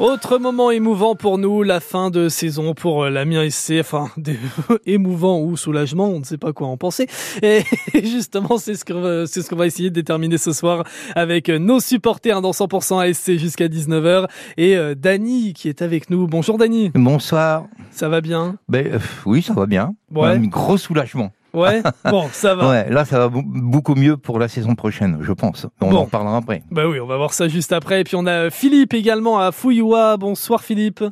Autre moment émouvant pour nous, la fin de saison pour euh, l'Amiens SC, enfin émouvant ou soulagement, on ne sait pas quoi en penser. Et justement, c'est ce que c'est ce qu'on va essayer de déterminer ce soir avec nos supporters dans 100% ASC jusqu'à 19h et euh, Dany qui est avec nous. Bonjour Dany. Bonsoir. Ça va bien? Ben euh, oui, ça va bien. Ouais. Un gros soulagement. Ouais. Bon, ça va. Ouais, là ça va beaucoup mieux pour la saison prochaine, je pense. On Bon. en reparlera après. Bah oui, on va voir ça juste après. Et puis on a Philippe également à Fouillois. Bonsoir Philippe.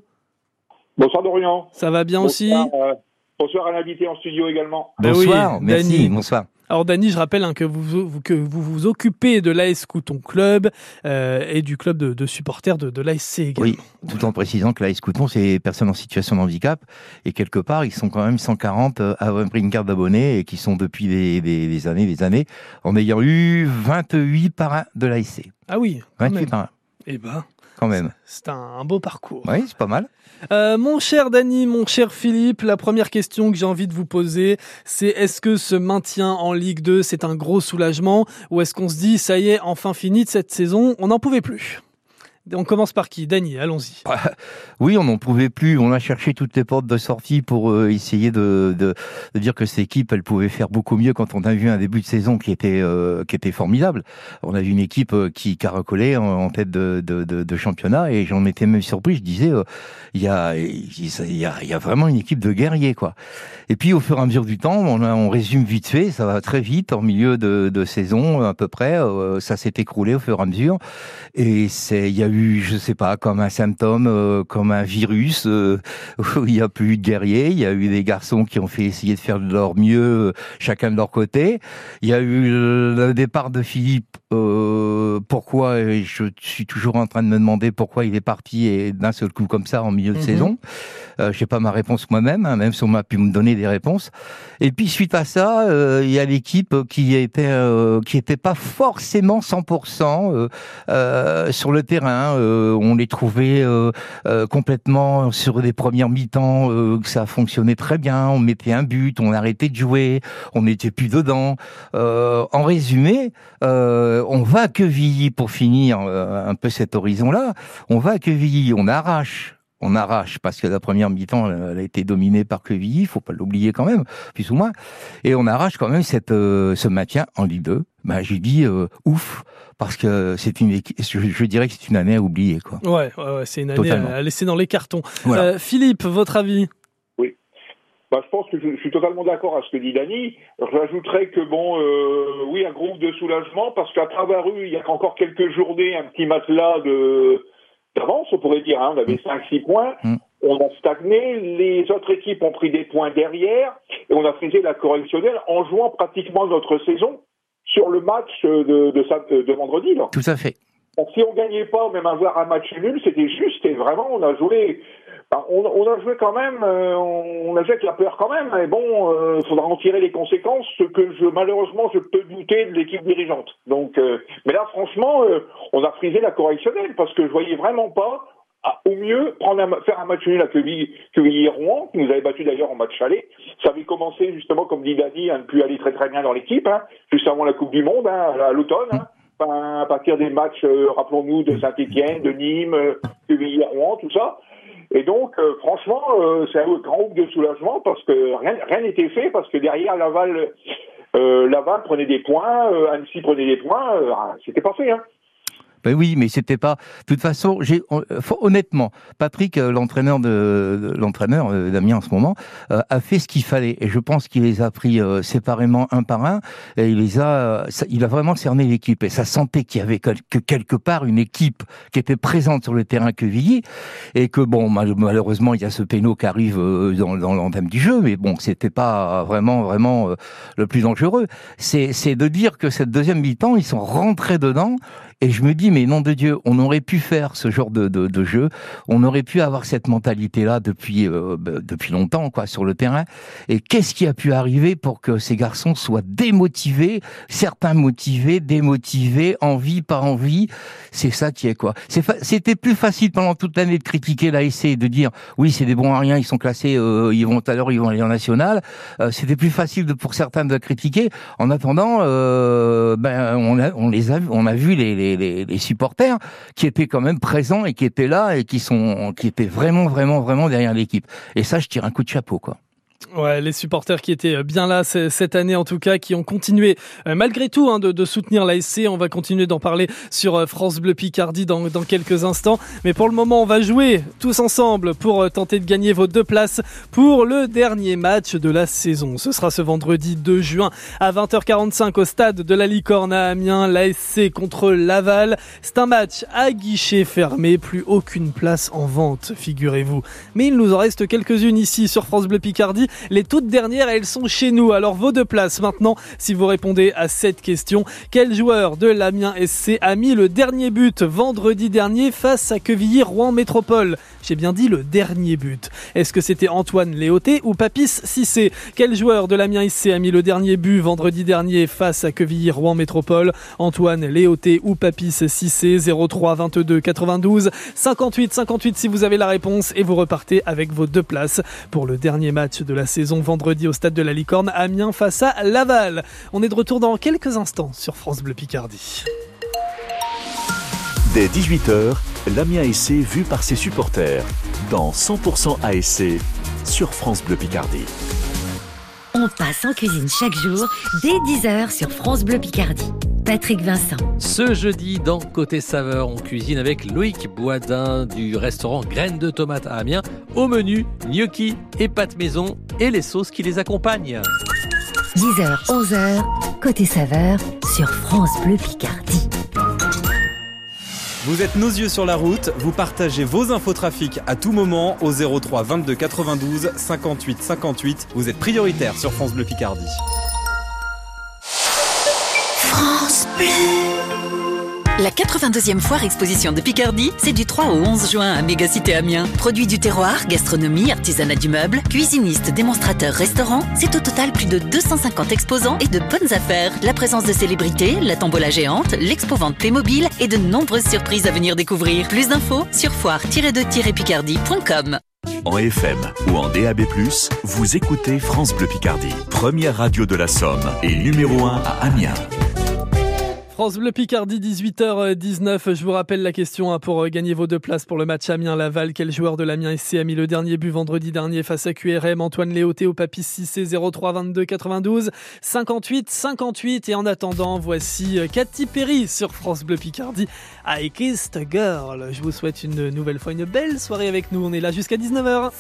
Bonsoir Dorian. Ça va bien aussi Bonsoir, euh, bonsoir à l'invité en studio également. Oui, Bonsoir, merci, Dany. bonsoir. Alors Dany, je rappelle hein, que vous, vous- que vous vous occupez de l'AS Couton Club euh, et du club de, de supporters de, de l'ASC également. Oui, tout en précisant que la Scouton, c'est des personnes en situation de handicap. Et quelque part, ils sont quand même 140 à avoir pris une carte d'abonné et qui sont depuis des, des- des années, des années, en ayant eu 28 parrains de l'ASC. Ah oui, quand 28 même. parrains, Eh ben, quand même. c'est un, un beau parcours. Oui, c'est pas mal. Euh, mon cher Dany, mon cher Philippe, la première question que j'ai envie de vous poser, c'est est-ce que ce maintien en Ligue 2, c'est un gros soulagement? Ou est-ce qu'on se dit, ça y est, enfin fini de cette saison, on n'en pouvait plus? On commence par qui? Dany, allons-y. Oui, on n'en pouvait plus. On a cherché toutes les portes de sortie pour euh, essayer de, de, de dire que cette équipe, elle pouvait faire beaucoup mieux quand on a vu un début de saison qui était euh, qui était formidable. On a vu une équipe euh, qui caracolait en, en tête de, de, championnat et j'en étais même surpris. Je disais, euh, il y a y a vraiment une équipe de guerriers quoi. Et puis au fur et à mesure du temps, on, a- résume vite fait, ça va très vite en milieu de, saison à peu près. ça s'est écroulé au fur et à mesure. Et il y a je sais pas, comme un symptôme, euh, comme un virus, euh, où il y a plus eu de guerriers. Il y a eu des garçons qui ont fait essayer de faire de leur mieux, euh, chacun de leur côté. Il y a eu le départ de Philippe. Euh, pourquoi et Je suis toujours en train de me demander pourquoi il est parti et d'un seul coup comme ça en milieu de Mhm. saison. Euh, j'ai pas ma réponse moi-même, hein, même si on m'a pu me donner des réponses. Et puis suite à ça, euh, il y a l'équipe qui était euh, qui était pas forcément 100% euh, euh, sur le terrain. Euh, on les trouvait euh, euh, complètement sur des premières mi-temps euh, que ça fonctionnait très bien. On mettait un but, on arrêtait de jouer, on n'était plus dedans. Euh, en résumé, euh, on va à Quevilly pour finir euh, un peu cet horizon-là. On va à Quevilly, on arrache. On arrache parce que la première mi-temps elle a été dominée par Quevilly, il faut pas l'oublier quand même, plus ou moins. Et on arrache quand même cette, euh, ce maintien en Ligue 2. Ben, j'ai dit euh, ouf parce que c'est une je, je dirais que c'est une année à oublier quoi. Ouais, ouais, ouais, c'est une année Totalement. à laisser dans les cartons. Voilà. Euh, Philippe, votre avis? Bah, je pense que je, je suis totalement d'accord à ce que dit Dany. J'ajouterais que bon, euh, oui, un groupe de soulagement parce qu'à travers eux, il y a encore quelques journées, un petit matelas de d'avance, on pourrait dire. Hein, on avait 5-6 points. Mm. On a stagné. Les autres équipes ont pris des points derrière et on a fait la correctionnelle en jouant pratiquement notre saison sur le match de, de vendredi. Là. Tout à fait. Donc, si on gagnait pas, même avoir un match nul, c'était juste et vraiment on a joué. Ben, On, a joué quand même, euh, on a joué la peur quand même. Mais bon, il faudra en tirer les conséquences. Ce que je malheureusement je peux douter de l'équipe dirigeante. Donc, euh, mais là franchement, euh, on a frisé la correctionnelle parce que je voyais vraiment pas. au mieux, prendre un, faire un match nul à Quevilly, Quevilly et Rouen, qui nous avait battu d'ailleurs en match aller. Ça avait commencé justement, comme dit Dani, à ne plus aller très très bien dans l'équipe, hein, juste avant la Coupe du Monde, hein, à l'automne. Hein. À partir des matchs, euh, rappelons-nous, de Saint-Etienne, de Nîmes, euh, Quevilly, Rouen, tout ça. Et donc, euh, franchement, euh, c'est un grand groupe de soulagement parce que rien n'était fait, parce que derrière Laval, euh, Laval prenait des points, Annecy prenait des points, euh, c'était pas fait. Hein. Ben oui, mais c'était pas. De toute façon, j'ai faut- honnêtement, Patrick, euh, l'entraîneur de, l'entraîneur euh, Damien en ce moment, euh, a fait ce qu'il fallait et je pense qu'il les a pris euh, séparément un par un et il les a. euh, il a vraiment cerné l'équipe et ça sentait qu'il y avait quel- que quelque part une équipe qui était présente sur le terrain Quevilly et que bon, mal- malheureusement, il y a ce péno qui arrive euh, dans, dans du jeu, mais bon, c'était pas vraiment vraiment euh, le plus dangereux. C'est de dire que cette deuxième mi-temps, ils sont rentrés dedans. Et je me dis, mais nom de Dieu, on aurait pu faire ce genre de, de, de jeu, on aurait pu avoir cette mentalité-là depuis euh, bah, depuis longtemps, quoi, sur le terrain. Et qu'est-ce qui a pu arriver pour que ces garçons soient démotivés, certains motivés, démotivés, envie par envie? C'est ça qui est quoi. C'était plus facile pendant toute l'année de critiquer l'ASC et de dire, oui, c'est des bons à rien, ils sont classés, euh, ils vont à l'heure, ils vont aller en national. Euh, C'était plus facile de, pour certains de critiquer. En attendant, euh, ben on a, on les a, on a vu les, les les, supporters qui étaient quand même présents et qui étaient là et qui sont qui étaient vraiment vraiment vraiment derrière l'équipe. Et ça, je tire un coup de chapeau quoi. Ouais, les supporters qui étaient bien là cette année en tout cas, qui ont continué euh, malgré tout hein, de, soutenir l'ASC. On va continuer d'en parler sur euh, France Bleu Picardie dans, quelques instants. Mais pour le moment, on va jouer tous ensemble pour euh, tenter de gagner vos deux places pour le dernier match de la saison. Ce sera ce vendredi 2 juin à 20h45 au stade de la Licorne à Amiens, l'ASC contre Laval. C'est un match à guichet fermé, plus aucune place en vente, figurez-vous. Mais il nous en reste quelques-unes ici sur France Bleu Picardie. Les toutes dernières, elles sont chez nous. Alors vos deux places maintenant, si vous répondez à cette question. Quel joueur de l'Amiens SC a mis le dernier but vendredi dernier face à Quevilly Rouen Métropole? J'ai bien dit le dernier but. Est-ce que c'était Antoine Léoté ou Papis Cissé? Quel joueur de l'Amiens SC a mis le dernier but vendredi dernier face à Quevilly Rouen Métropole? Antoine Léoté ou Papis Cissé? 03 22 92 58 58 si vous avez la réponse et vous repartez avec vos deux places pour le dernier match de la saison vendredi au stade de la Licorne, Amiens face à Laval. On est de retour dans quelques instants sur France Bleu Picardie. Dès 18h, l'Amiens SC vu par ses supporters dans 100% ASC sur France Bleu Picardie. On passe en cuisine chaque jour dès 10h sur France Bleu Picardie. Patrick Vincent. Ce jeudi, dans Côté Saveur, on cuisine avec Loïc Boisdin du restaurant Graines de Tomates à Amiens. Au menu, gnocchi et pâtes maison et les sauces qui les accompagnent. 10h, 11h, Côté Saveur sur France Bleu Picardie. Vous êtes nos yeux sur la route, vous partagez vos infos trafic à tout moment au 03 22 92 58 58. Vous êtes prioritaire sur France Bleu Picardie. France Bleu. La 82e foire exposition de Picardie, c'est du 3 au 11 juin à Mégacité Amiens. Produits du terroir, gastronomie, artisanat du meuble, cuisinistes, démonstrateurs, restaurants, c'est au total plus de 250 exposants et de bonnes affaires. La présence de célébrités, la tombola géante, l'expo-vente Playmobil et de nombreuses surprises à venir découvrir. Plus d'infos sur foire-de-picardie.com. En FM ou en DAB+, vous écoutez France Bleu Picardie, première radio de la Somme et numéro 1 à Amiens. France Bleu Picardie, 18h19. Je vous rappelle la question hein, pour gagner vos deux places pour le match Amiens-Laval. Quel joueur de l'Amiens SC a mis le dernier but vendredi dernier face à QRM Antoine Léoté au Papis 6 03 22 92 58 58. Et en attendant, voici Cathy Perry sur France Bleu Picardie. I Kissed a Girl. Je vous souhaite une nouvelle fois une belle soirée avec nous. On est là jusqu'à 19h.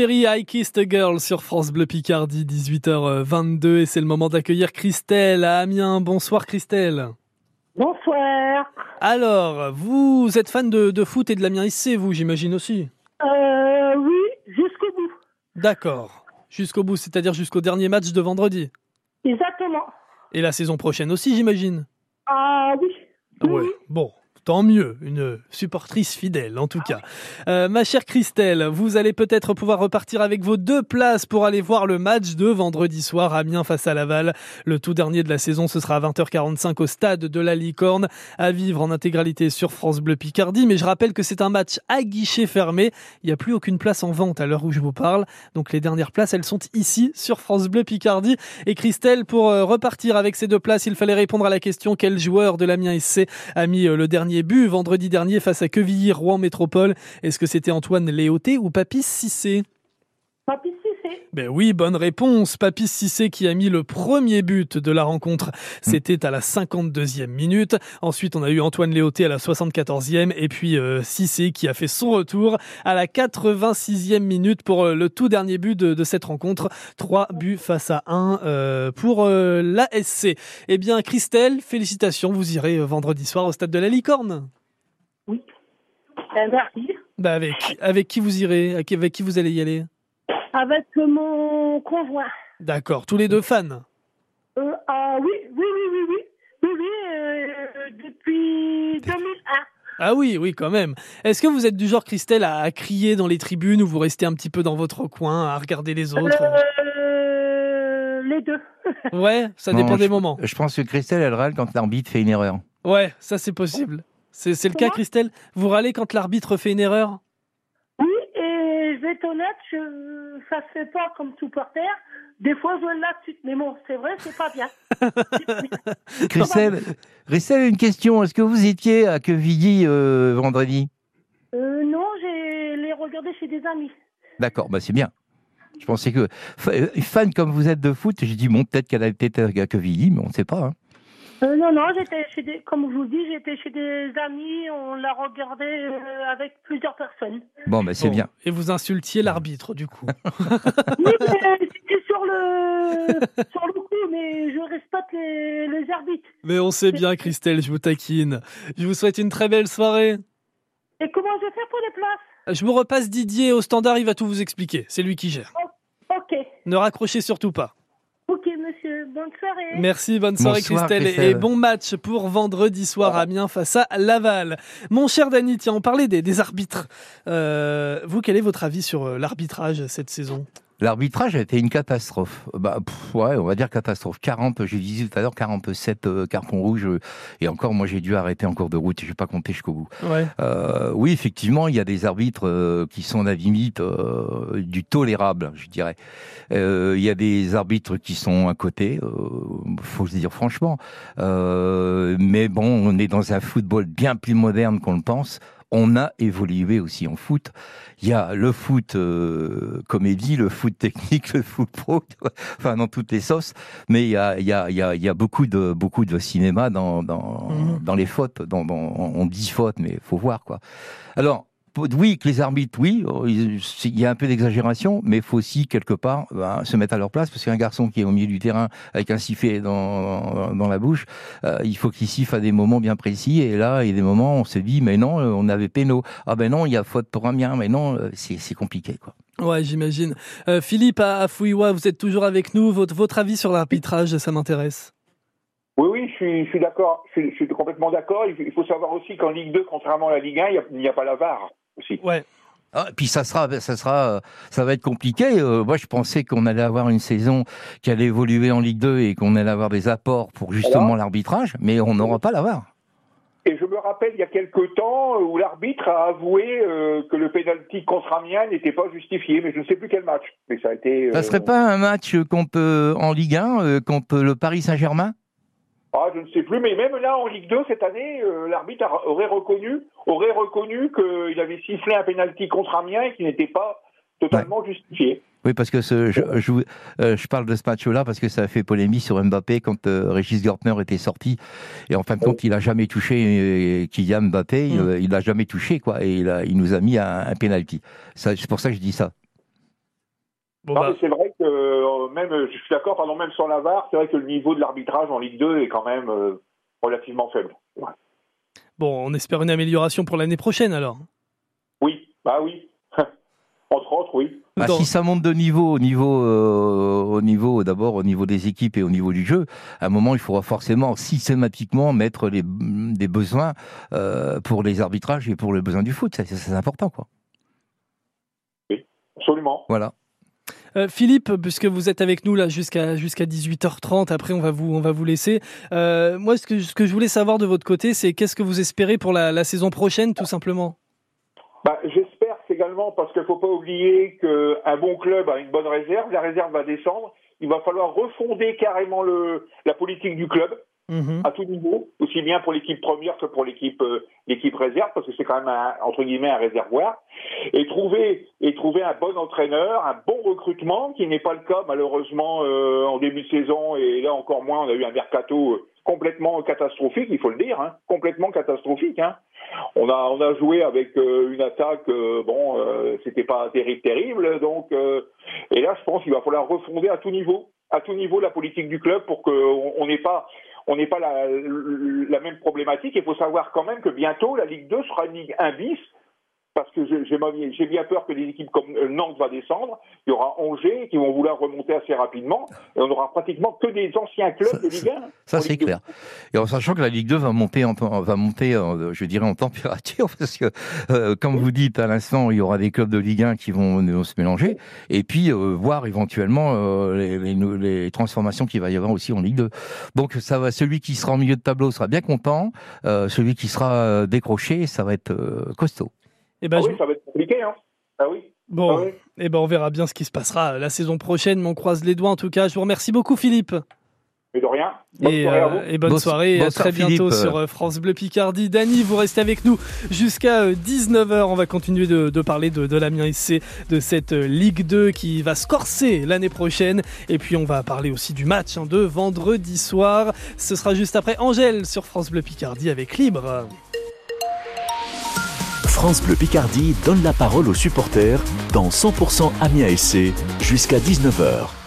Perry, I Kissed a Girl sur France Bleu Picardie, 18h22 et c'est le moment d'accueillir Christelle à Amiens. Bonsoir Christelle. Bonsoir. Alors, vous êtes fan de, de foot et de l'Amiens SC, vous j'imagine aussi Euh, oui, jusqu'au bout. D'accord. Jusqu'au bout, c'est-à-dire jusqu'au dernier match de vendredi. Exactement. Et la saison prochaine aussi, j'imagine. Ah oui. Ouais. oui. Bon, tant mieux. Une supportrice fidèle, en tout cas. Euh, ma chère Christelle, vous allez peut-être pouvoir repartir avec vos deux places pour aller voir le match de vendredi soir Amiens face à Laval. Le tout dernier de la saison, ce sera à 20h45 au stade de la Licorne, à vivre en intégralité sur France Bleu Picardie. Mais je rappelle que c'est un match à guichet fermé. Il n'y a plus aucune place en vente à l'heure où je vous parle. Donc les dernières places, elles sont ici sur France Bleu Picardie. Et Christelle, pour euh, repartir avec ces deux places, il fallait répondre à la question quel joueur de l'Amiens SC a mis euh, le dernier but vendredi dernier face à Quevilly, Rouen Métropole. Est-ce que c'était Antoine Léoté ou Papis Cissé? Papy Cissé. Ben oui, bonne réponse. Papis Cissé qui a mis le premier but de la rencontre. C'était à la 52e minute. Ensuite, on a eu Antoine Léoté à la 74e et puis euh, Cissé qui a fait son retour à la 86e minute pour euh, le tout dernier but de, de cette rencontre. Trois buts face à un euh, pour euh, l'ASC. Eh bien, Christelle, félicitations. Vous irez euh, vendredi soir au stade de la Licorne. Oui. Euh, merci. Bah avec, avec qui vous irez? Avec qui vous allez y aller? Avec mon conjoint. D'accord, tous les deux fans. Euh, ah oui, oui, oui, oui, oui. Oui, oui, euh, depuis 2001. Ah oui, oui, quand même. Est-ce que vous êtes du genre, Christelle, à, à crier dans les tribunes ou vous restez un petit peu dans votre coin à regarder les autres Euh, les deux. Ouais, ça Non, dépend des je- moments. Je pense que Christelle, elle râle quand l'arbitre fait une erreur. Ouais, ça c'est possible. C'est c'est le cas, Christelle? Vous râlez quand l'arbitre fait une erreur? Vais être honnête, je, ça se fait pas comme supporter. Des fois, je le là-dessus. Mais bon, c'est vrai, c'est pas bien. Christelle, Christelle, une question. Est-ce que vous étiez à Quevilly euh, vendredi? Euh, non, j'ai les regardé chez des amis. D'accord, bah c'est bien. Je pensais que euh, fan comme vous êtes de foot, j'ai dit bon peut-être qu'elle a été à Quevilly, mais on ne sait pas. hein. Euh, non, non, j'étais chez des, comme je vous dis, j'étais chez des amis, on l'a regardé euh, avec plusieurs personnes. Bon bah c'est Bon. bien. Et vous insultiez l'arbitre, du coup. Oui, mais c'était sur le, sur le coup, mais je respecte les, les arbitres. Mais on sait bien, Christelle, je vous taquine. Je vous souhaite une très belle soirée. Et comment je fais pour les places? Je vous repasse Didier au standard, il va tout vous expliquer. C'est lui qui gère. Ok, Ne raccrochez surtout pas. Bonne soirée. Merci, bonne soirée Bonsoir, Christelle, et- Christelle. et bon match pour vendredi soir à Amiens face à Laval. Mon cher Dany, tiens, on parlait des, des arbitres. Euh, vous, quel est votre avis sur euh, l'arbitrage cette saison? L'arbitrage a été une catastrophe. Bah, pff, ouais, on va dire catastrophe. 40, j'ai dit tout à l'heure, 47 euh, cartons rouges. euh, Et encore, moi, j'ai dû arrêter en cours de route. Je vais pas compter jusqu'au bout. Ouais. Euh, oui, effectivement, il y a des arbitres euh, qui sont à la limite du tolérable, je dirais. Euh, il y a des arbitres qui sont à côté, euh, faut se dire franchement. Euh, mais bon, on est dans un football bien plus moderne qu'on le pense. On a évolué aussi en foot. Il y a le foot euh, comédie, le foot technique, le foot pro, enfin dans toutes les sauces. Mais il y a, il y a, il y a, il y a beaucoup de beaucoup de cinéma dans dans, Mhm. dans les fautes. Dans, dans- on dit faute, mais faut voir quoi. Alors oui, que les arbitres, oui, il il y a un peu d'exagération, mais il faut aussi quelque part ben, se mettre à leur place parce qu'un garçon qui est au milieu du terrain avec un sifflet dans, dans la bouche, euh, il faut qu'il siffle à des moments bien précis. Et là, il y a des moments, où on se dit, mais non, euh, on avait péno. Ah ben non, il y a faute pour un bien, mais non, euh, c'est compliqué quoi. Ouais, j'imagine. Euh, Philippe à, Fouillois, vous êtes toujours avec nous. Votre, votre avis sur l'arbitrage, ça m'intéresse. Oui, oui, je suis, je suis d'accord. Je, suis- je suis complètement d'accord. Il, faut savoir aussi qu'en Ligue 2, contrairement à la Ligue 1, il n'y a, il n'y a pas la VAR aussi. Ouais. Ah, puis ça sera, ça sera, euh, ça va être compliqué. Euh, moi, je pensais qu'on allait avoir une saison qui allait évoluer en Ligue 2 et qu'on allait avoir des apports pour justement l'arbitrage, mais on n'aura pas la VAR. Et je me rappelle, il y a quelque temps, où l'arbitre a avoué euh, que le pénalty contre Amiens n'était pas justifié, mais je ne sais plus quel match. Mais ça a été. euh, Ça serait pas un match qu'on peut en Ligue 1, euh, qu'on peut le Paris Saint-Germain? Je ne sais plus, mais même là en Ligue 2 cette année, euh, l'arbitre aurait reconnu, aurait reconnu qu'il avait sifflé un pénalty contre Amiens et qui n'était pas totalement justifié. Oui, parce que ce, je, euh, je parle de ce match-là parce que ça a fait polémique sur Mbappé quand euh, Régis Gortner était sorti. Et en fin de compte, il a jamais touché euh, Kylian Mbappé, Mm. euh, il l'a jamais touché, quoi. Et il, a, il nous a mis un, un penalty. C'est pour ça que je dis ça. Bon, bah, c'est vrai euh, même, je suis d'accord, pardon, même sans la VAR, c'est vrai que le niveau de l'arbitrage en Ligue 2 est quand même euh, relativement faible. Ouais. bon, on espère une amélioration pour l'année prochaine alors. Oui, bah oui. Entre autres, oui. Bah, si ça monte de niveau, au niveau, euh, au niveau d'abord au niveau des équipes et au niveau du jeu, à un moment il faudra forcément systématiquement mettre les, des besoins euh, pour les arbitrages et pour le besoin du foot. C'est c'est important, quoi. Absolument. Voilà. Euh, Philippe, puisque vous êtes avec nous là jusqu'à jusqu'à 18h30, après on va vous on va vous laisser. Euh, moi, ce que ce que je voulais savoir de votre côté, c'est qu'est-ce que vous espérez pour la, la saison prochaine, tout simplement? Bah, J'espère également, parce qu'il ne faut pas oublier qu'un bon club a une bonne réserve, la réserve va descendre, il va falloir refonder carrément le, la politique du club Mhm. à tout niveau, aussi bien pour l'équipe première que pour l'équipe euh, l'équipe réserve, parce que c'est quand même un, entre guillemets un réservoir, et trouver et trouver un bon entraîneur, un bon recrutement, qui n'est pas le cas malheureusement euh, en début de saison, et là encore moins, on a eu un mercato euh, complètement catastrophique, il faut le dire, hein, complètement catastrophique. Hein. On a on a joué avec une attaque, bon, euh, c'était pas terrible terrible, donc et là je pense qu'il va falloir refonder à tout niveau, à tout niveau la politique du club pour qu'on on n'ait pas on n'est pas la, la même problématique. Il faut savoir quand même que bientôt, la Ligue 2 sera une Ligue 1 bis, parce que j'ai bien peur que des équipes comme euh, Nantes va descendre. Il y aura Angers qui vont vouloir remonter assez rapidement, et on aura pratiquement que des anciens clubs de Ligue 1. Ça, c'est Ligue 2. clair. Et en sachant que la Ligue 2 va monter, en, va monter je dirais, en température, parce que, euh, comme vous dites à l'instant, il y aura des clubs de Ligue 1 qui vont, vont se mélanger, et puis euh, voir éventuellement euh, les, les nou- les transformations qu'il va y avoir aussi en Ligue 2. Donc, ça va, celui qui sera en milieu de tableau sera bien content, celui qui sera décroché, ça va être costaud. Eh ben, Ah je- oui, ça va être compliqué, hein. Ah oui. Bon, Ah oui. eh ben on verra bien ce qui se passera la saison prochaine, mais on croise les doigts en tout cas. Je vous remercie beaucoup Philippe. Mais de rien. Bonne Et, soirée à euh, vous. et bonne Bon- soirée, et à bonsoir, très bientôt sur euh, France Bleu Picardie. Dany, vous restez avec nous jusqu'à euh, 19h. On va continuer de, de parler de, de l'Amiens SC, de cette euh, Ligue 2 qui va se corser l'année prochaine. Et puis on va parler aussi du match hein, de vendredi soir. Ce sera juste après Angèle sur France Bleu Picardie avec Libre. France Bleu Picardie donne la parole aux supporters dans 100% Amiens SC jusqu'à 19h.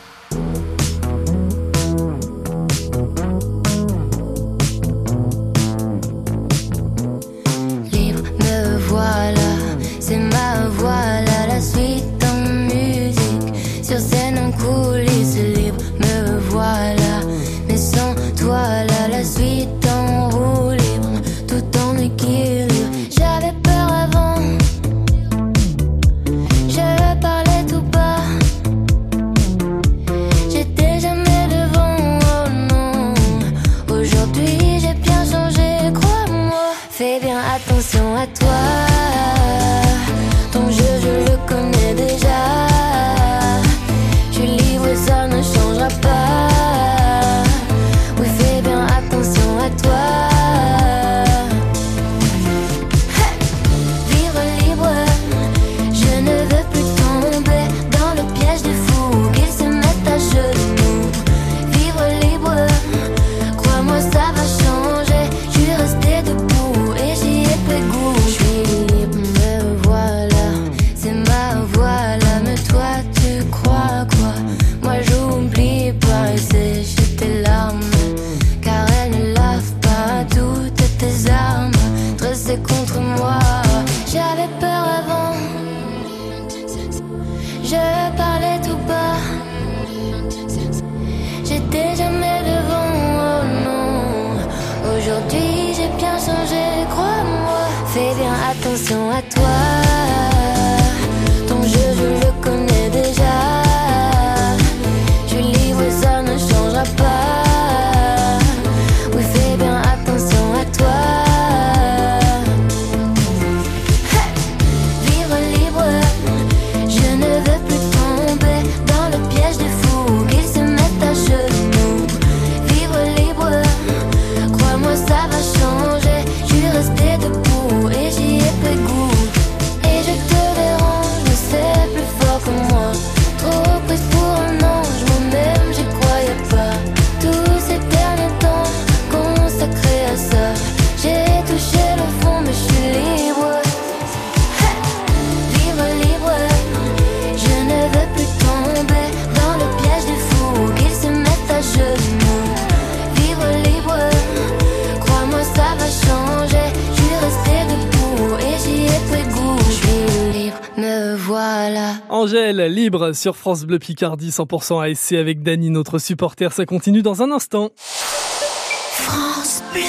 Libre sur France Bleu Picardie, 100% ASC avec Dany, notre supporter. Ça continue dans un instant. France Bleu.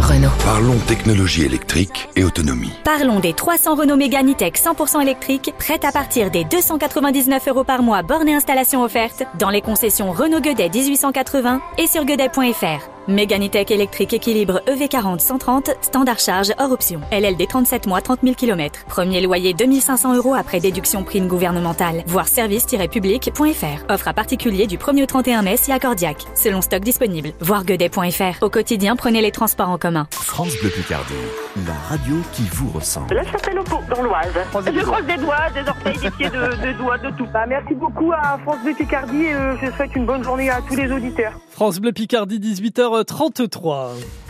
Renault. Parlons technologie électrique et autonomie. Parlons des 300 Renault Mégane E-Tech 100% électriques, prêtes à partir des 299 euros par mois, borne et installation offerte, dans les concessions Renault Guedet 1880 et sur guedet.fr. Mégane E-Tech électrique équilibre E EV40 130, standard charge hors option. LLD 37 mois, 30 000 km. Premier loyer 2500 euros après déduction prime gouvernementale. Voir service-public.fr. Offre à particulier du 1er au 31 mai si accordiaque. Selon stock disponible. Voir guedet.fr. Au quotidien, prenez les transports en commun. France Bleu Picardie, la radio qui vous ressemble. Là, je s'appelle dans l'Oise. Je croise des doigts, des orteils, des pieds, de, de doigts, de tout. Bah, merci beaucoup à France Bleu Picardie et euh, je souhaite une bonne journée à tous les auditeurs. France Bleu Picardie, 18h33.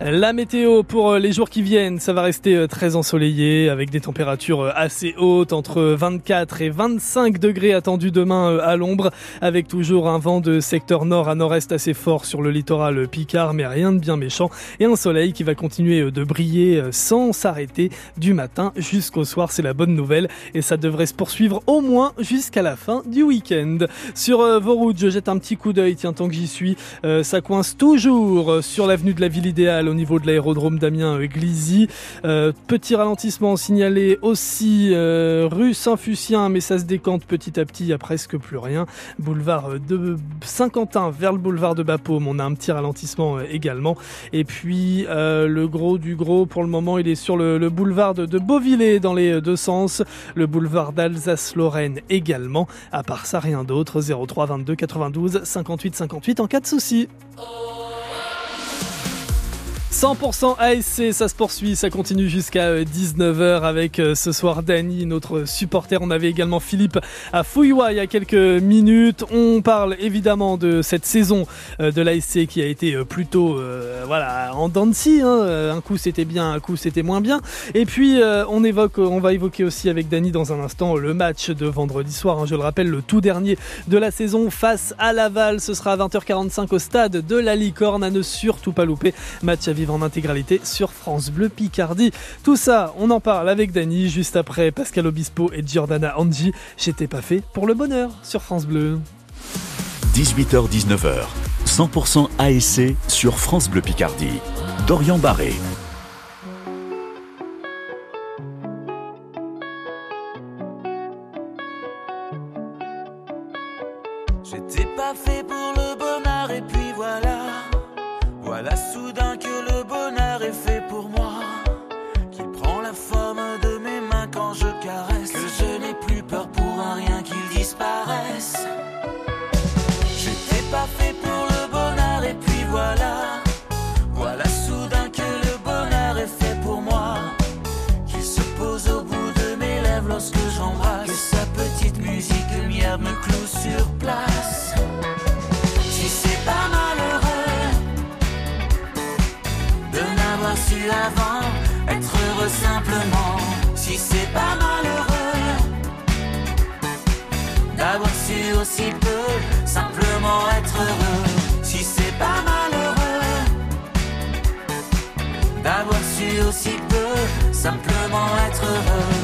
La météo pour euh, les jours qui viennent, ça va rester euh, très ensoleillé avec des températures euh, assez hautes entre 24 et 25 degrés attendus demain à l'ombre avec toujours un vent de secteur nord à nord-est assez fort sur le littoral picard mais rien de bien méchant. Et un soleil qui va continuer de briller sans s'arrêter du matin jusqu'au soir, c'est la bonne nouvelle. Et ça devrait se poursuivre au moins jusqu'à la fin du week-end. Sur vos routes, je jette un petit coup d'œil, tiens tant que j'y suis, ça coince toujours sur l'avenue de la ville idéale au niveau de l'aérodrome Damien euh, Glizy. Euh, petit ralentissement signalé aussi euh, rue Saint-Fucien, mais ça se décante petit à petit, il y a presque plus rien. Boulevard de Saint-Quentin vers le boulevard de Bapaume, on a un petit ralentissement euh, également. Et puis le gros du gros pour le moment, il est sur le, le boulevard de, de dans les deux sens, le boulevard d'Alsace-Lorraine également. À part ça, rien d'autre. 03 22 92 58 58 en cas de souci. 100% ASC, ça se poursuit, ça continue jusqu'à 19h avec euh, ce soir Dany, notre supporter. On avait également Philippe à Fouillois il y a quelques minutes. On parle évidemment de cette saison euh, de l'ASC qui a été euh, plutôt euh, voilà, en dents hein. Euh, Un coup c'était bien, un coup c'était moins bien. Et puis euh, on va évoquer aussi avec Dany dans un instant le match de vendredi soir. hein. Je le rappelle, le tout dernier de la saison face à Laval. Ce sera à 20h45 au stade de la Licorne à ne surtout pas louper. Match à vivre en intégralité sur France Bleu Picardie. Tout ça, on en parle avec Dany juste après Pascal Obispo et Giordana Angi. J'étais pas fait pour le bonheur sur France Bleu. 18h-19h, 100% ASC sur France Bleu Picardie. Dorian Barré. C'est pas malheureux d'avoir su aussi peu simplement être heureux. Si c'est pas malheureux d'avoir su aussi peu simplement être heureux.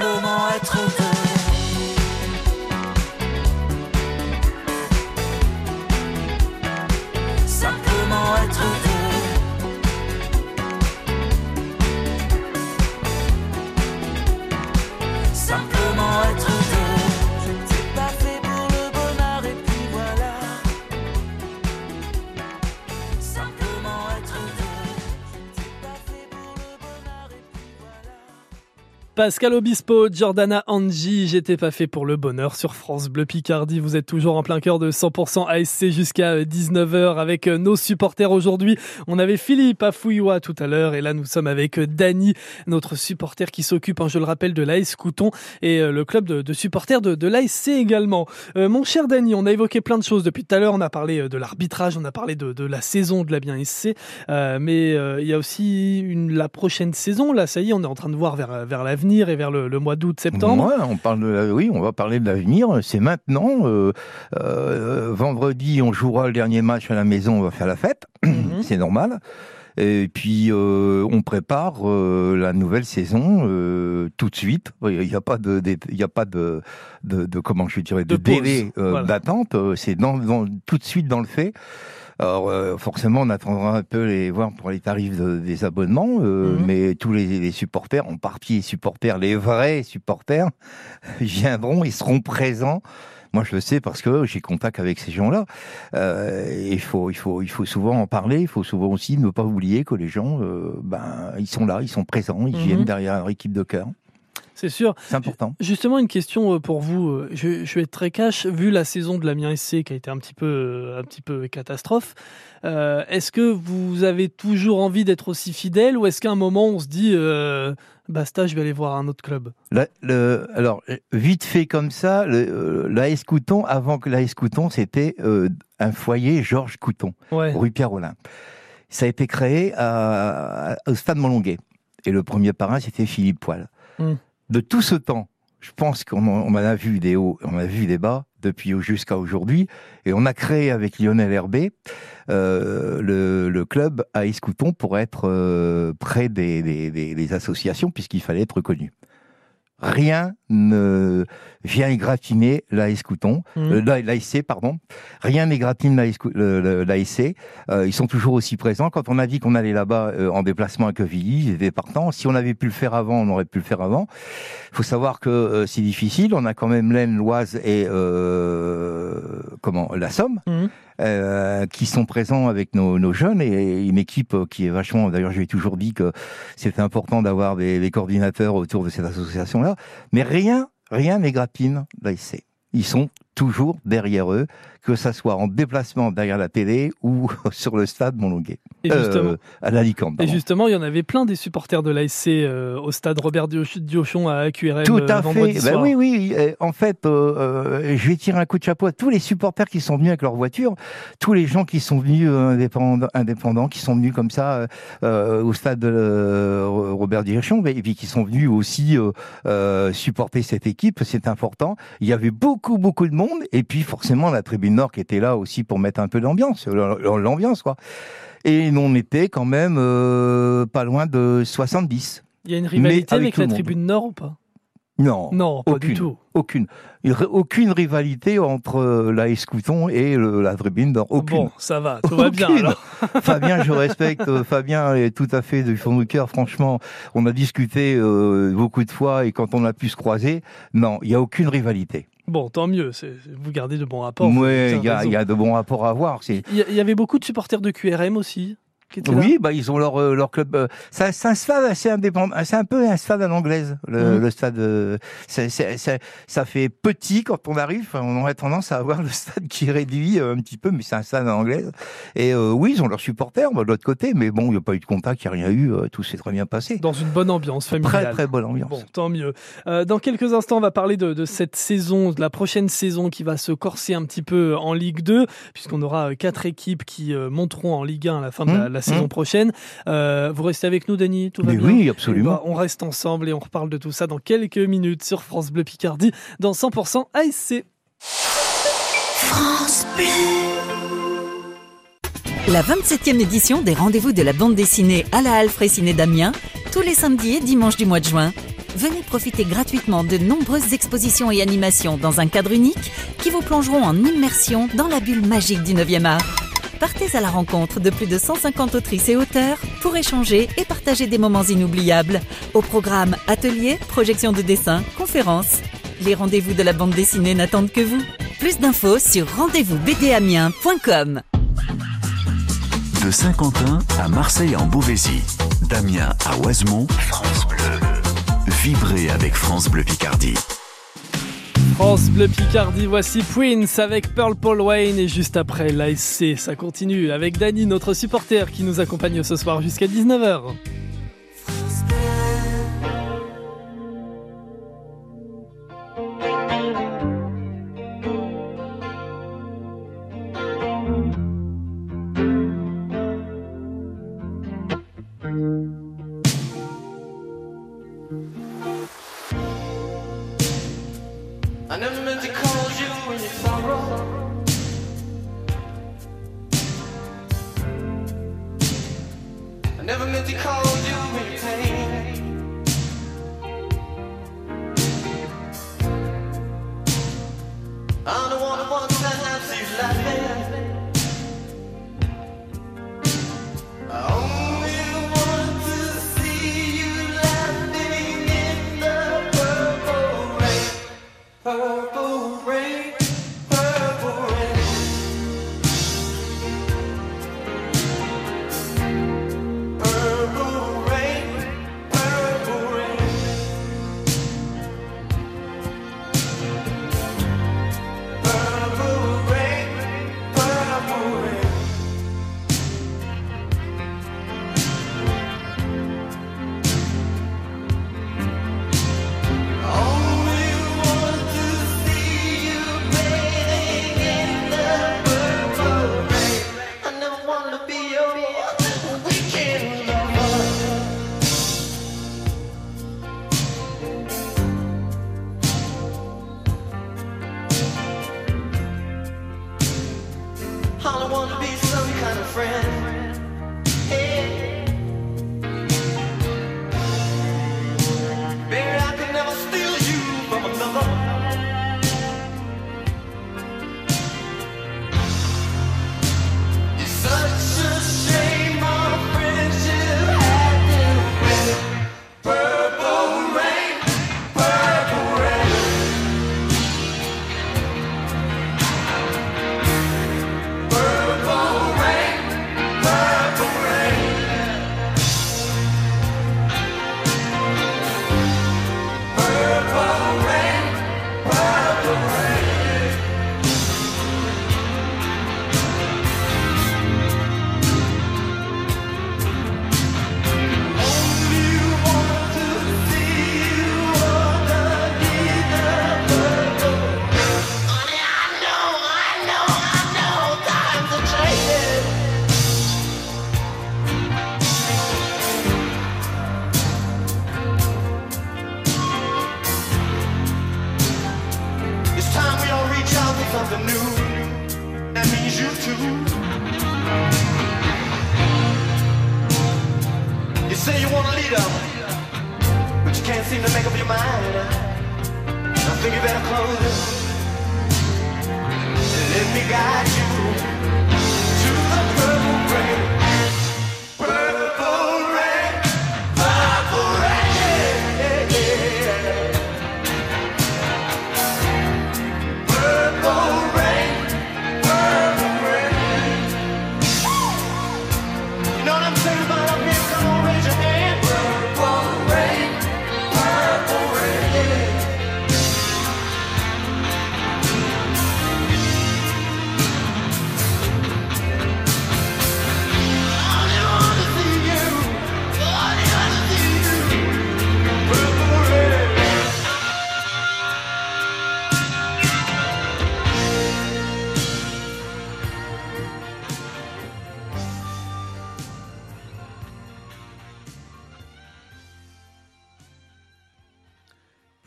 Simplement être. Pascal Obispo, Jordana Angie, j'étais pas fait pour le bonheur sur France Bleu Picardie. Vous êtes toujours en plein cœur de 100% ASC jusqu'à 19h avec euh, nos supporters aujourd'hui. On avait Philippe Afouiwa tout à l'heure et là nous sommes avec euh, Dany, notre supporter qui s'occupe, hein, je le rappelle, de l'AS Couton et euh, le club de, supporters de, de l'ASC également. Euh, mon cher Dany, on a évoqué plein de choses depuis tout à l'heure. On a parlé euh, de l'arbitrage, on a parlé de, la saison de la bien SC, euh, mais euh, il y a aussi la prochaine saison. Là, ça y est, on est en train de voir vers, vers l'avenir et vers le, le mois d'août, septembre. Ouais, on parle de la- oui, on va parler de l'avenir. C'est maintenant. Euh, euh, vendredi, on jouera le dernier match à la maison. On va faire la fête. C'est normal. Et puis euh, on prépare euh, la nouvelle saison euh, tout de suite. Il n'y a pas de, il y a pas de, de, de- comment je dirais de, De délai voilà. d'attente. C'est dans, dans- tout de suite dans le fait. Alors euh, forcément, on attendra un peu les voir pour les tarifs de- des abonnements, euh, Mhm. mais tous les, les supporters, en partie les supporters, les vrais supporters, viendront, ils seront présents. Moi, je le sais parce que j'ai contact avec ces gens-là. Euh, il faut, il faut, il faut souvent en parler. Il faut souvent aussi ne pas oublier que les gens, euh, ben, ils sont là, ils sont présents, ils Mhm. viennent derrière leur équipe de cœur. C'est sûr. C'est important. Justement, une question euh, pour vous. euh, Je, je vais être très cash. Vu la saison de l'Amiens SC qui a été un petit peu, euh, un petit peu catastrophe, euh, est-ce que vous avez toujours envie d'être aussi fidèle ou est-ce qu'à un moment on se dit euh, basta, je vais aller voir un autre club? La- le, alors, vite fait comme ça, le, l'AS Couton, avant que l'AS Couton, c'était euh, un foyer Georges Couton, Ouais. rue Pierre-Olin. Ça a été créé à- au stade Montlonguet. Et le premier parrain, c'était Philippe Poil. Mm. De tout ce temps, je pense qu'on en, a vu des hauts, on a vu des bas, depuis jusqu'à aujourd'hui. Et on a créé avec Lionel Herbé euh, le, club à Escouton pour être euh, près des associations, puisqu'il fallait être reconnu. Rien ne vient égratigner l'AS Couton, Mhm. euh, la- l'ASC, pardon. Rien n'égratine l'ASC. Euh, ils sont toujours aussi présents. Quand on a dit qu'on allait là-bas euh, en déplacement à Quevilly, ils étaient partants. Si on avait pu le faire avant, on aurait pu le faire avant. Il faut savoir que euh, c'est difficile. On a quand même l'Aisne, l'Oise et euh, comment la Somme. Mhm. Euh, qui sont présents avec nos, jeunes et une équipe qui est vachement. D'ailleurs, j'ai toujours dit que c'était important d'avoir des, coordinateurs autour de cette association-là. Mais rien, rien n'égratine l'ASC. Ils sont toujours derrière eux, que ça soit en déplacement derrière la télé ou sur le stade Montlonguet. Et justement- Euh, à la Licante. Et justement, il y en avait plein des supporters de l'ASC euh, au stade Robert Dioch- Diochon à AQRM Tout euh, à vendredi fait. Ben oui, oui. En fait, euh, je vais tirer un coup de chapeau à tous les supporters qui sont venus avec leur voiture, tous les gens qui sont venus indépendants, indépendants, qui sont venus comme ça au stade de Robert Dirichon, et puis qui sont venus aussi supporter cette équipe. C'est important. Il y avait beaucoup, beaucoup de monde, et puis forcément la tribune nord qui était là aussi pour mettre un peu d'ambiance, l'ambiance quoi. Et on était quand même euh, pas loin de 70. Il y a une rivalité avec, la tribune nord ou pas? Non, Non, pas aucune, du tout. Aucune. Y Aucune rivalité entre euh, la Escouton et le, la Vribinde. Aucune. Bon, ça va, tout va bien alors. Fabien, je respecte. euh, Fabien est tout à fait du fond du cœur. Franchement, on a discuté euh, beaucoup de fois et quand on a pu se croiser, non, il n'y a aucune rivalité. Bon, tant mieux, c'est- vous gardez de bons rapports. Oui, il y, a- y de bons rapports à avoir. Y il y avait beaucoup de supporters de QRM aussi qui étaient là Oui, bah ils ont leur euh, leur club. euh, ça- C'est un stade assez indépendant. C'est un peu un stade à l'anglaise. Le, Mhm. le stade, euh, c'est- c'est- c'est- ça fait petit quand on arrive. Enfin, On aurait tendance à avoir le stade qui est réduit euh, un petit peu, mais c'est un stade à l'anglaise. Et euh, oui, ils ont leurs supporters bah, de l'autre côté, mais bon, il n'y a pas eu de contact, il n'y a rien eu. euh, tout s'est très bien passé. Dans une bonne ambiance familiale. Très très bonne ambiance. Bon, tant mieux. Euh, dans quelques instants, on va parler de, de cette saison, de la prochaine saison qui va se corser un petit peu en Ligue 2, puisqu'on aura quatre équipes qui monteront en Ligue 1 à la fin de la, Mmh, la saison mmh. prochaine. Euh, vous restez avec nous, Denis Tout va Mais bien oui, absolument. Eh ben, on reste ensemble et on reparle de tout ça dans quelques minutes sur France Bleu Picardie, dans 100% ASC. France La 27e édition des rendez-vous de la bande dessinée à la Halle Ciné d'Amiens, tous les samedis et dimanches du mois de juin. Venez profiter gratuitement de nombreuses expositions et animations dans un cadre unique qui vous plongeront en immersion dans la bulle magique du 9e art. Partez à la rencontre de plus de 150 autrices et auteurs pour échanger et partager des moments inoubliables. Au programme ateliers, projections de dessins, conférences. Les rendez-vous de la bande dessinée n'attendent que vous. Plus d'infos sur rendez-vous-bdamiens.com. De Saint-Quentin à Marseille en Beauvaisis, d'Amiens à Oisemont, France Bleu. Vibrez avec France Bleu Picardie. France Bleu Picardie, voici Prince avec Pearl Paul Wayne et juste après l'ASC, ça continue avec Dany, notre supporter qui nous accompagne ce soir jusqu'à 19h.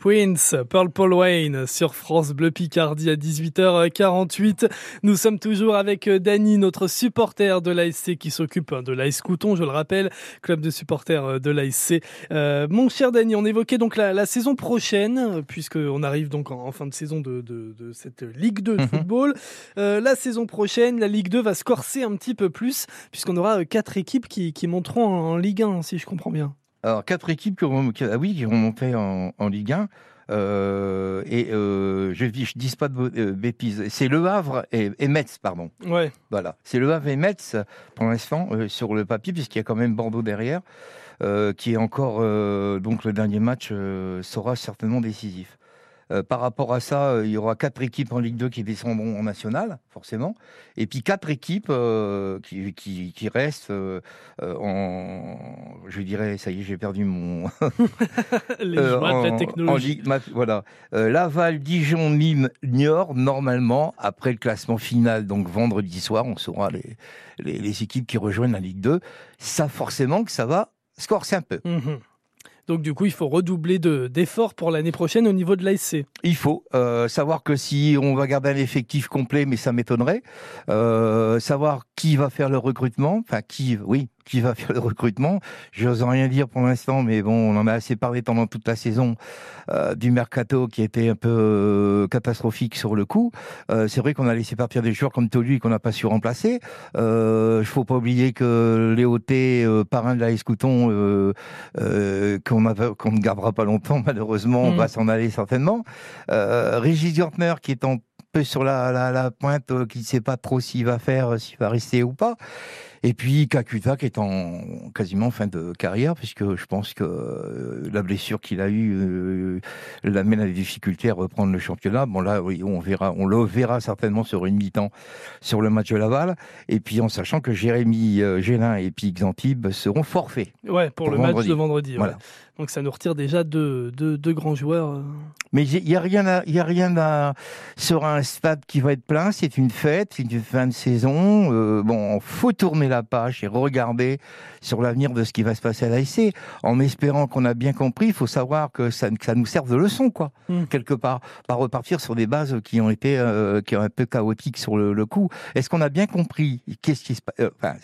Prince, Purple Wayne sur France Bleu Picardie à 18h48. Nous sommes toujours avec euh, Dany, notre supporter de l'ASC qui s'occupe hein, de l'AS Couton, je le rappelle, club de supporters euh, de l'ASC. Euh, mon cher Dany, on évoquait donc la, la saison prochaine, puisqu'on arrive donc en, en fin de saison de, de, de cette Ligue 2 de Mhm. football. Euh, la saison prochaine, la Ligue 2 va se corser un petit peu plus, puisqu'on aura quatre équipes qui, qui monteront en, en Ligue 1, si je comprends bien. Alors, quatre équipes qui ont, qui- ah oui, qui ont monté en, en Ligue 1. Euh, et euh, je dis, je dis pas de euh, bêtises. C'est Le Havre et, et Metz, pardon. Ouais. Voilà. C'est Le Havre et Metz pour l'instant euh, sur le papier, puisqu'il y a quand même Bordeaux derrière, qui est encore donc le dernier match sera certainement décisif. Euh, par rapport à ça, euh, il y aura quatre équipes en Ligue 2 qui descendront en national, forcément, et puis quatre équipes euh, qui, qui, qui restent en, je dirais, ça y est, j'ai perdu mon Les joies de la en- technologie. en voilà. Laval, Dijon, Nîmes, Niort, normalement, après le classement final, donc vendredi soir, on saura les, les, les équipes qui rejoignent la Ligue 2. Ça, forcément, que ça va se corser un peu. Mhm. Donc du coup, il faut redoubler de- d'efforts pour l'année prochaine au niveau de l'ASC. Il faut euh, savoir que si on va garder un effectif complet, mais ça m'étonnerait, euh, savoir qui va faire le recrutement, enfin qui, oui, qui va faire le recrutement. J'ose rien dire pour l'instant, mais bon, on en a assez parlé pendant toute la saison euh, du mercato qui était un peu euh, catastrophique sur le coup. Euh, c'est vrai qu'on a laissé partir des joueurs comme Tolu qu'on n'a pas su remplacer. Il faut pas oublier que Léo T, parrain de la Escouton, qu'on ne gardera pas longtemps malheureusement, Mhm. va s'en aller certainement. Régis Gürtner qui est en peu sur la, la, la pointe, qui ne sait pas trop s'il va faire, s'il va rester ou pas. Et puis Kakuta qui est en quasiment fin de carrière, puisque je pense que euh, la blessure qu'il a eue euh, l'amène à des difficultés à reprendre le championnat. Bon là, oui, on verra, on le verra certainement sur une mi-temps sur le match de Laval. Et puis en sachant que Jérémy euh, Gélin et puis Xantib seront forfaits. Ouais, pour, Pour le vendredi. match de vendredi. ouais. Donc ça nous retire déjà deux, deux, deux grands joueurs. euh. Mais il y a rien à, y a rien à, sur un stade qui va être plein. C'est une fête, c'est une fin de saison. Euh, bon, faut tourner la page et regarder sur l'avenir de ce qui va se passer à l'AIC. En espérant qu'on a bien compris, il faut savoir que ça, que ça nous serve de leçon, quoi, Mm. quelque part. Pas repartir sur des bases qui ont été, euh, qui ont un peu chaotiques sur le, le coup. Est-ce qu'on a bien compris? Qu'est-ce qui se, pa- euh, enfin,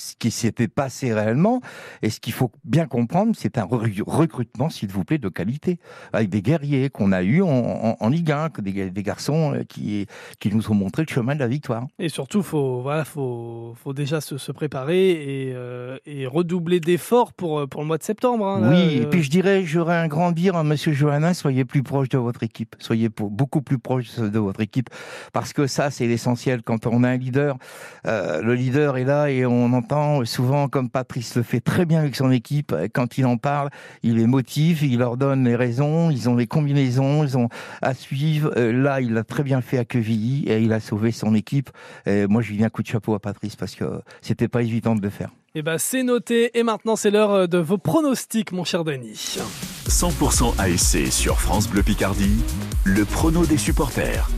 ce qui s'était passé réellement Et ce qu'il faut bien comprendre, c'est un re- recrutement, s'il vous plaît, de qualité avec des guerriers qu'on a eus en, en, en Ligue 1, que des, des garçons euh, qui, qui nous ont montré le chemin de la victoire. Et surtout, faut voilà, faut, faut déjà se, se préparer et, euh, et redoubler d'efforts pour euh, pour le mois de septembre. hein, là, oui, et puis je dirais, j'aurais un grand dire à Monsieur Johannin, soyez plus proche de votre équipe, soyez beaucoup plus proche de votre équipe, parce que ça, c'est l'essentiel. Quand on a un leader, euh, le leader est là et on entend souvent, comme Patrice le fait très bien avec son équipe, euh, quand il en parle, il les motive, il leur donne les raisons, ils ont les combinaisons, ils ont à suivre. Euh, là, il l'a très bien fait à Quevilly et il a sauvé son équipe. Et moi, je lui dis un coup de chapeau à Patrice parce que c'était pas évident de le faire. Eh ben, c'est noté. Et maintenant, c'est l'heure euh, de vos pronostics, mon cher Denis. 100% ASC sur France Bleu Picardie, le prono des supporters.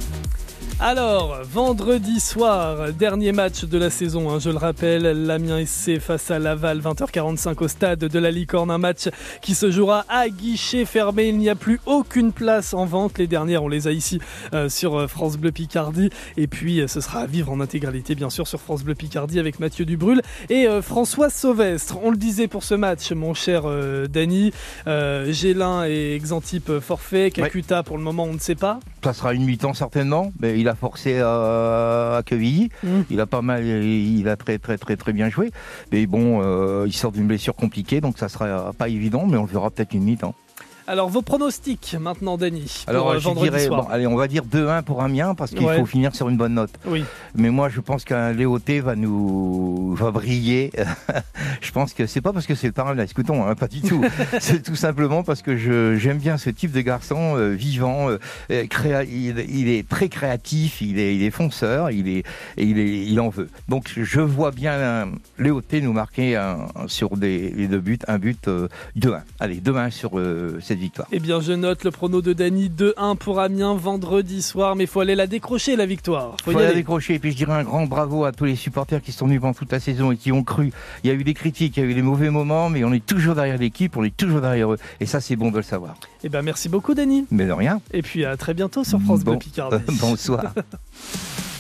Alors, vendredi soir, dernier match de la saison, hein, je le rappelle, l'Amiens SC face à Laval, 20h45 au stade de la Licorne, un match qui se jouera à guichet fermé, il n'y a plus aucune place en vente, les dernières on les a ici euh, sur euh, France Bleu Picardie, et puis euh, ce sera à vivre en intégralité bien sûr sur France Bleu Picardie avec Mathieu Dubrul et euh, François Sauvestre. On le disait pour ce match, mon cher Dany, euh, Gélin et Exantip forfait, Kakuta pour le moment on ne sait pas. Ça sera une mi-temps certainement, mais il a forcé à, à Quevilly. Il a pas mal, il a très très très très bien joué. Mais bon, euh, il sort d'une blessure compliquée, donc ça sera pas évident, mais on le verra peut-être une mi-temps. Alors vos pronostics maintenant pour Alors euh, je dirais, soir. bon, allez, on va dire 2-1 pour Amiens parce qu'il Ouais. faut finir sur une bonne note. Oui. Mais moi, je pense qu'un Léoté va nous va briller. je pense que c'est pas parce que c'est le parrain de la Scouton, hein, pas du tout. c'est tout simplement parce que je j'aime bien ce type de garçon euh, vivant, euh, créa- il, il est très créatif, il est il est fonceur, il est il est il en veut. Donc je vois bien un Léoté nous marquer un- sur des les deux buts, un but euh, 2-1. Allez, 2-1 sur cette victoire. Eh bien, je note le prono de Dany 2-1 pour Amiens vendredi soir, mais il faut aller la décrocher la victoire. Faut faut y la aller. décrocher. Et puis je dirais un grand bravo à tous les supporters qui sont venus pendant toute la saison et qui ont cru. Il y a eu des critiques, il y a eu des mauvais moments, mais on est toujours derrière l'équipe, on est toujours derrière eux. Et ça, c'est bon de le savoir. Eh ben, merci beaucoup Dany. Mais de rien. Et puis à très bientôt sur France Bon- Bleu Picardie. Bonsoir.